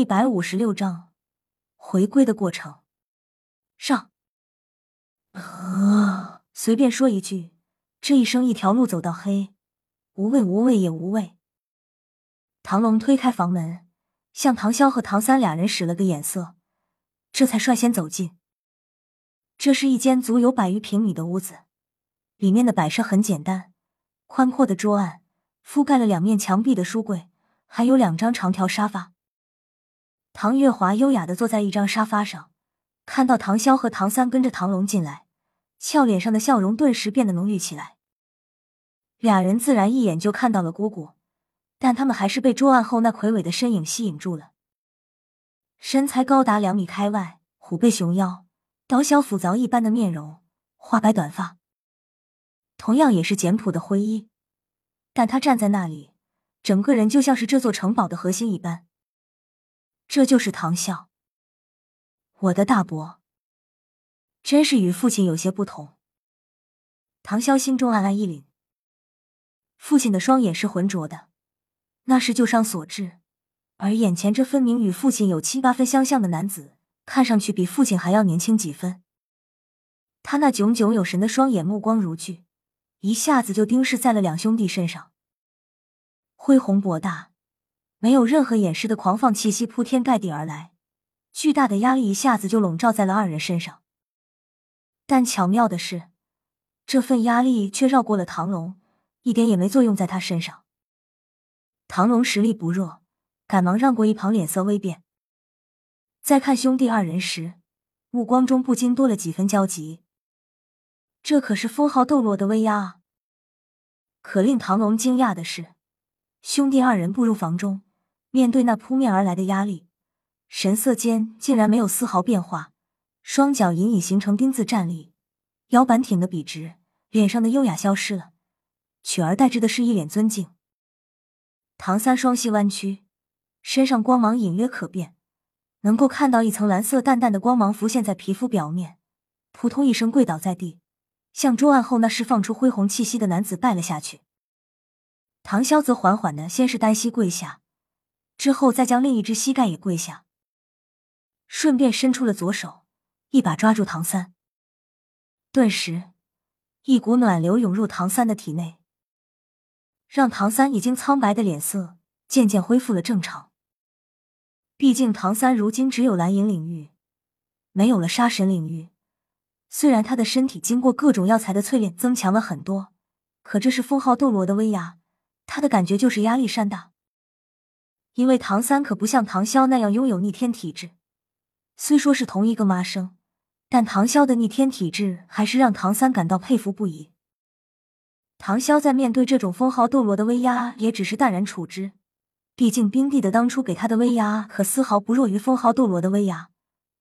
一百五十六章回归的过程。上。啊！随便说一句，这一生一条路走到黑，无畏无畏也无畏。唐龙推开房门，向唐潇和唐三俩人使了个眼色，这才率先走进。这是一间足有百余平米的屋子，里面的摆设很简单，宽阔的桌案覆盖了两面墙壁的书柜，还有两张长条沙发。唐月华优雅的坐在一张沙发上，看到唐潇和唐三跟着唐龙进来，俏脸上的笑容顿时变得浓郁起来。俩人自然一眼就看到了姑姑，但他们还是被桌案后那魁伟的身影吸引住了。身材高达两米开外，虎背熊腰，刀削斧凿一般的面容，花白短发，同样也是简朴的灰衣，但他站在那里，整个人就像是这座城堡的核心一般。这就是唐啸，我的大伯，真是与父亲有些不同。唐潇心中暗暗一凛，父亲的双眼是浑浊的，那是旧伤所致，而眼前这分明与父亲有七八分相像的男子，看上去比父亲还要年轻几分。他那炯炯有神的双眼，目光如炬，一下子就盯视在了两兄弟身上，恢宏博大。没有任何掩饰的狂放气息铺天盖地而来，巨大的压力一下子就笼罩在了二人身上。但巧妙的是，这份压力却绕过了唐龙，一点也没作用在他身上。唐龙实力不弱，赶忙让过一旁，脸色微变。在看兄弟二人时，目光中不禁多了几分焦急。这可是封号斗罗的威压啊！可令唐龙惊讶的是，兄弟二人步入房中。面对那扑面而来的压力，神色间竟然没有丝毫变化，双脚隐隐形成丁字站立，腰板挺得笔直，脸上的优雅消失了，取而代之的是一脸尊敬。唐三双膝弯曲，身上光芒隐约可辨，能够看到一层蓝色淡淡的光芒浮现在皮肤表面，扑通一声跪倒在地，向桌案后那释放出恢宏气息的男子拜了下去。唐潇则缓缓的先是单膝跪下。之后，再将另一只膝盖也跪下，顺便伸出了左手，一把抓住唐三。顿时，一股暖流涌入唐三的体内，让唐三已经苍白的脸色渐渐恢复了正常。毕竟，唐三如今只有蓝银领域，没有了杀神领域。虽然他的身体经过各种药材的淬炼增强了很多，可这是封号斗罗的威压，他的感觉就是压力山大。因为唐三可不像唐潇那样拥有逆天体质，虽说是同一个妈生，但唐潇的逆天体质还是让唐三感到佩服不已。唐潇在面对这种封号斗罗的威压，也只是淡然处之。毕竟冰帝的当初给他的威压，可丝毫不弱于封号斗罗的威压。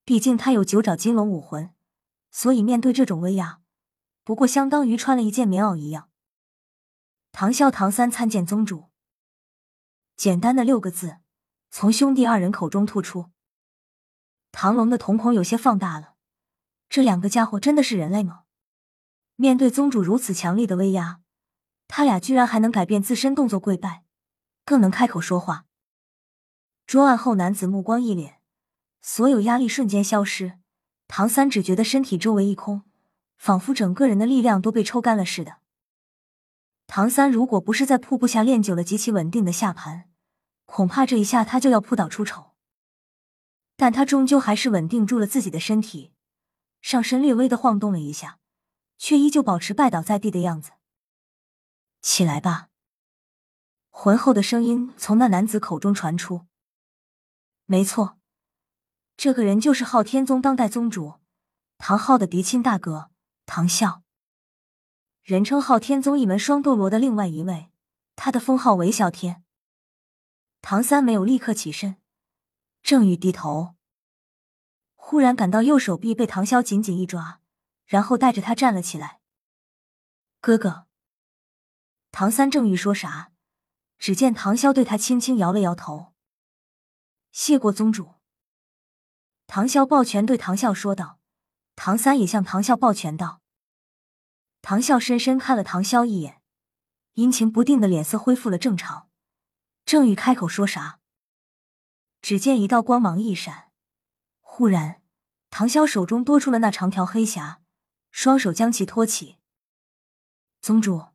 毕竟他有九爪金龙武魂，所以面对这种威压，不过相当于穿了一件棉袄一样。唐潇、唐三参见宗主。简单的六个字，从兄弟二人口中吐出。唐龙的瞳孔有些放大了，这两个家伙真的是人类吗？面对宗主如此强力的威压，他俩居然还能改变自身动作跪拜，更能开口说话。桌案后男子目光一敛，所有压力瞬间消失。唐三只觉得身体周围一空，仿佛整个人的力量都被抽干了似的。唐三如果不是在瀑布下练久了极其稳定的下盘，恐怕这一下他就要扑倒出丑，但他终究还是稳定住了自己的身体，上身略微的晃动了一下，却依旧保持拜倒在地的样子。起来吧！浑厚的声音从那男子口中传出。没错，这个人就是昊天宗当代宗主唐昊的嫡亲大哥唐啸，人称昊天宗一门双斗罗的另外一位，他的封号为啸天。唐三没有立刻起身，正欲低头，忽然感到右手臂被唐潇紧紧一抓，然后带着他站了起来。哥哥，唐三正欲说啥，只见唐潇对他轻轻摇了摇头。谢过宗主。唐潇抱拳对唐啸说道，唐三也向唐啸抱拳道。唐啸深深看了唐潇一眼，阴晴不定的脸色恢复了正常。正欲开口说啥，只见一道光芒一闪，忽然，唐潇手中多出了那长条黑匣，双手将其托起。宗主，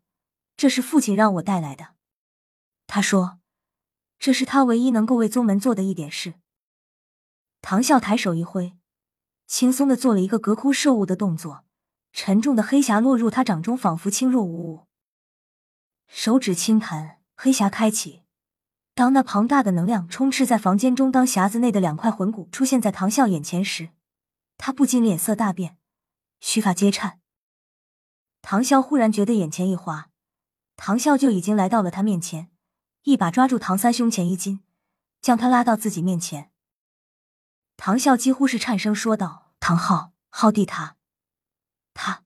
这是父亲让我带来的。他说，这是他唯一能够为宗门做的一点事。唐啸抬手一挥，轻松的做了一个隔空摄物的动作，沉重的黑匣落入他掌中，仿佛轻若无物。手指轻弹，黑匣开启。当那庞大的能量充斥在房间中，当匣子内的两块魂骨出现在唐啸眼前时，他不禁脸色大变，须发皆颤。唐啸忽然觉得眼前一花，唐啸就已经来到了他面前，一把抓住唐三胸前衣襟，将他拉到自己面前。唐啸几乎是颤声说道：“唐昊，昊弟他，他。”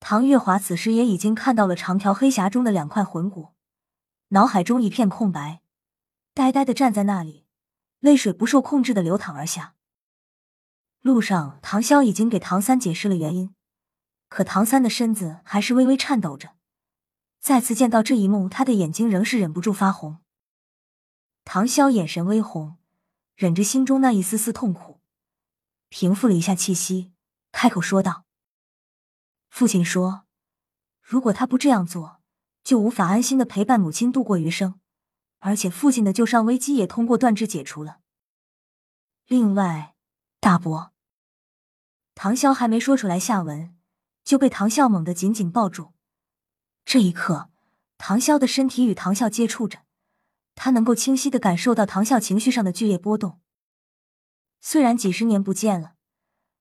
唐月华此时也已经看到了长条黑匣中的两块魂骨，脑海中一片空白，呆呆的站在那里，泪水不受控制的流淌而下。路上，唐潇已经给唐三解释了原因。可唐三的身子还是微微颤抖着，再次见到这一幕，他的眼睛仍是忍不住发红。唐潇眼神微红，忍着心中那一丝丝痛苦，平复了一下气息，开口说道：“父亲说，如果他不这样做，就无法安心的陪伴母亲度过余生，而且父亲的旧伤危机也通过断肢解除了。另外，大伯……”唐潇还没说出来下文。就被唐啸猛地紧紧抱住。这一刻，唐潇的身体与唐啸接触着，他能够清晰的感受到唐啸情绪上的剧烈波动。虽然几十年不见了，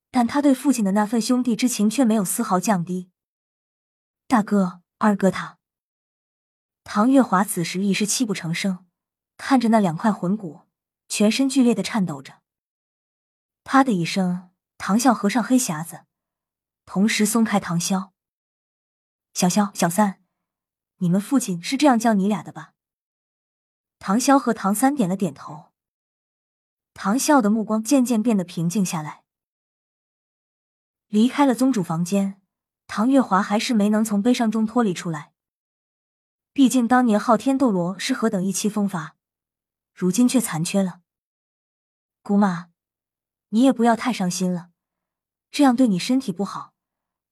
但他对父亲的那份兄弟之情却没有丝毫降低。大哥、二哥，他……唐月华此时已是泣不成声，看着那两块魂骨，全身剧烈的颤抖着。啪的一声，唐啸合上黑匣子。同时松开唐潇，小萧、小三，你们父亲是这样叫你俩的吧？唐潇和唐三点了点头。唐啸的目光渐渐变得平静下来。离开了宗主房间，唐月华还是没能从悲伤中脱离出来。毕竟当年昊天斗罗是何等意气风发，如今却残缺了。姑妈，你也不要太伤心了，这样对你身体不好。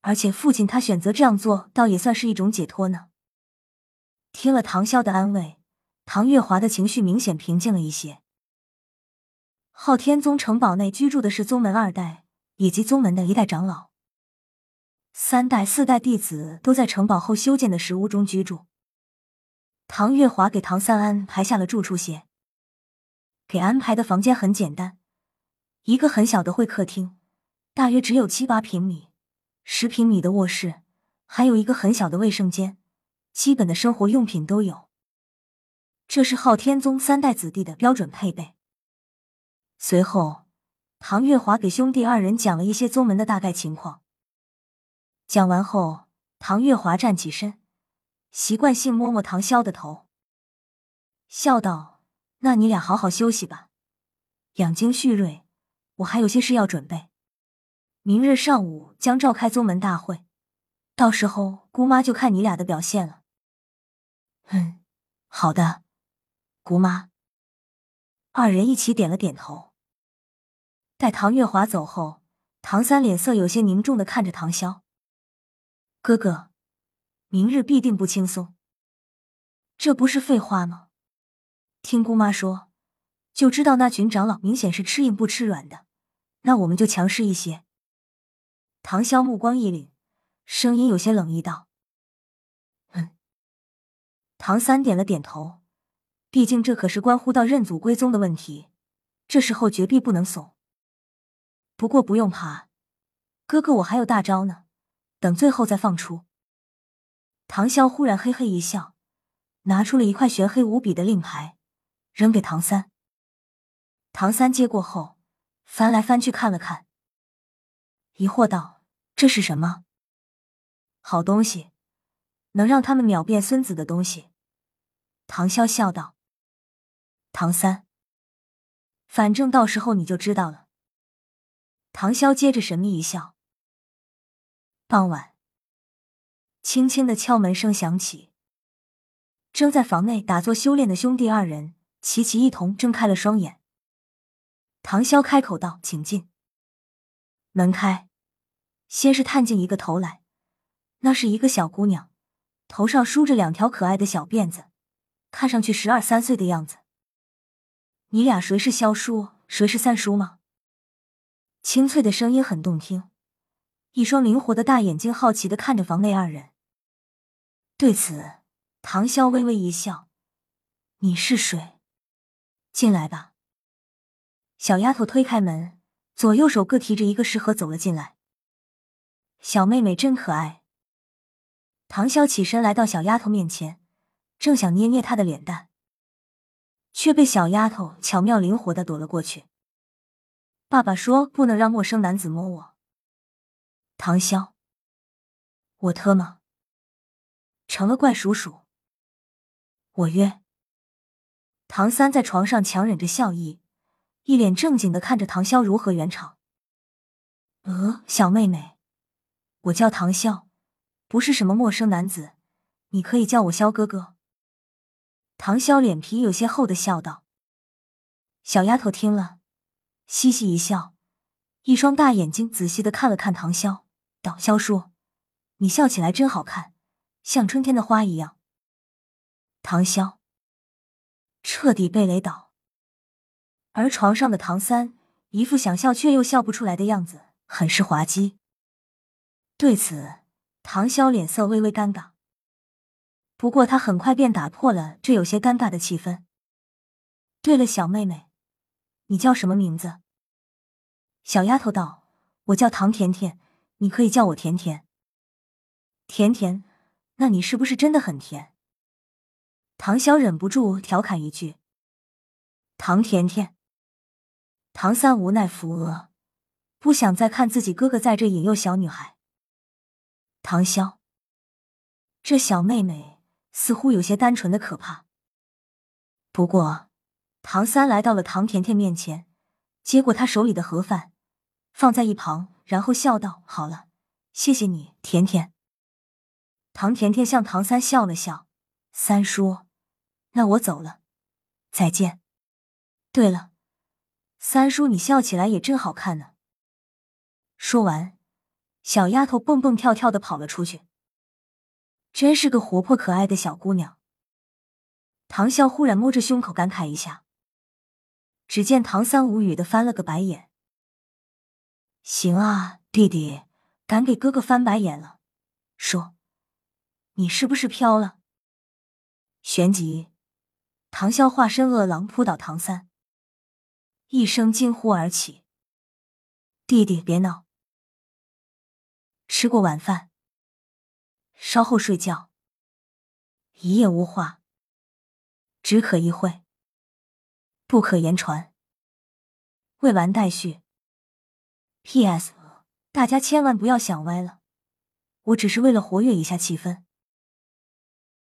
而且父亲他选择这样做，倒也算是一种解脱呢。听了唐潇的安慰，唐月华的情绪明显平静了一些。昊天宗城堡内居住的是宗门二代以及宗门的一代长老，三代、四代弟子都在城堡后修建的石屋中居住。唐月华给唐三安排下了住处先，给安排的房间很简单，一个很小的会客厅，大约只有七八平米。十平米的卧室，还有一个很小的卫生间，基本的生活用品都有。这是昊天宗三代子弟的标准配备。随后，唐月华给兄弟二人讲了一些宗门的大概情况。讲完后，唐月华站起身，习惯性摸摸唐潇的头，笑道：“那你俩好好休息吧，养精蓄锐。我还有些事要准备。”明日上午将召开宗门大会，到时候姑妈就看你俩的表现了。嗯，好的，姑妈。二人一起点了点头。待唐月华走后，唐三脸色有些凝重的看着唐潇：“哥哥，明日必定不轻松。这不是废话吗？听姑妈说，就知道那群长老明显是吃硬不吃软的，那我们就强势一些。”唐潇目光一凛，声音有些冷意道：“嗯。”唐三点了点头，毕竟这可是关乎到认祖归宗的问题，这时候绝壁不能怂。不过不用怕，哥哥我还有大招呢，等最后再放出。唐潇忽然嘿嘿一笑，拿出了一块玄黑无比的令牌，扔给唐三。唐三接过后，翻来翻去看了看。疑惑道：“这是什么好东西？能让他们秒变孙子的东西？”唐潇笑道：“唐三，反正到时候你就知道了。”唐潇接着神秘一笑。傍晚，轻轻的敲门声响起，正在房内打坐修炼的兄弟二人齐齐一同睁开了双眼。唐潇开口道：“请进。”门开，先是探进一个头来，那是一个小姑娘，头上梳着两条可爱的小辫子，看上去十二三岁的样子。你俩谁是萧叔，谁是三叔吗？清脆的声音很动听，一双灵活的大眼睛好奇的看着房内二人。对此，唐潇微微一笑：“你是谁？进来吧。”小丫头推开门，左右手各提着一个食盒走了进来。小妹妹真可爱。唐潇起身来到小丫头面前，正想捏捏她的脸蛋，却被小丫头巧妙灵活的躲了过去。爸爸说不能让陌生男子摸我。唐潇，我特么成了怪叔叔？我约。唐三在床上强忍着笑意。一脸正经的看着唐潇如何圆场。呃，小妹妹，我叫唐潇，不是什么陌生男子，你可以叫我萧哥哥。唐潇脸皮有些厚的笑道。小丫头听了，嘻嘻一笑，一双大眼睛仔细的看了看唐潇，道：“萧叔，你笑起来真好看，像春天的花一样。”唐潇彻底被雷倒。而床上的唐三一副想笑却又笑不出来的样子，很是滑稽。对此，唐潇脸色微微尴尬。不过他很快便打破了这有些尴尬的气氛。对了，小妹妹，你叫什么名字？小丫头道：“我叫唐甜甜，你可以叫我甜甜。”甜甜，那你是不是真的很甜？唐潇忍不住调侃一句：“唐甜甜。”唐三无奈扶额，不想再看自己哥哥在这引诱小女孩。唐潇，这小妹妹似乎有些单纯的可怕。不过，唐三来到了唐甜甜面前，接过她手里的盒饭，放在一旁，然后笑道：“好了，谢谢你，甜甜。”唐甜甜向唐三笑了笑：“三叔，那我走了，再见。对了。”三叔，你笑起来也真好看呢。说完，小丫头蹦蹦跳跳的跑了出去。真是个活泼可爱的小姑娘。唐笑忽然摸着胸口感慨一下。只见唐三无语的翻了个白眼。行啊，弟弟，敢给哥哥翻白眼了，说，你是不是飘了？旋即，唐笑化身恶狼扑倒唐三。一声惊呼而起，弟弟别闹，吃过晚饭，稍后睡觉，一夜无话，只可意会，不可言传。未完待续。P.S. 大家千万不要想歪了，我只是为了活跃一下气氛。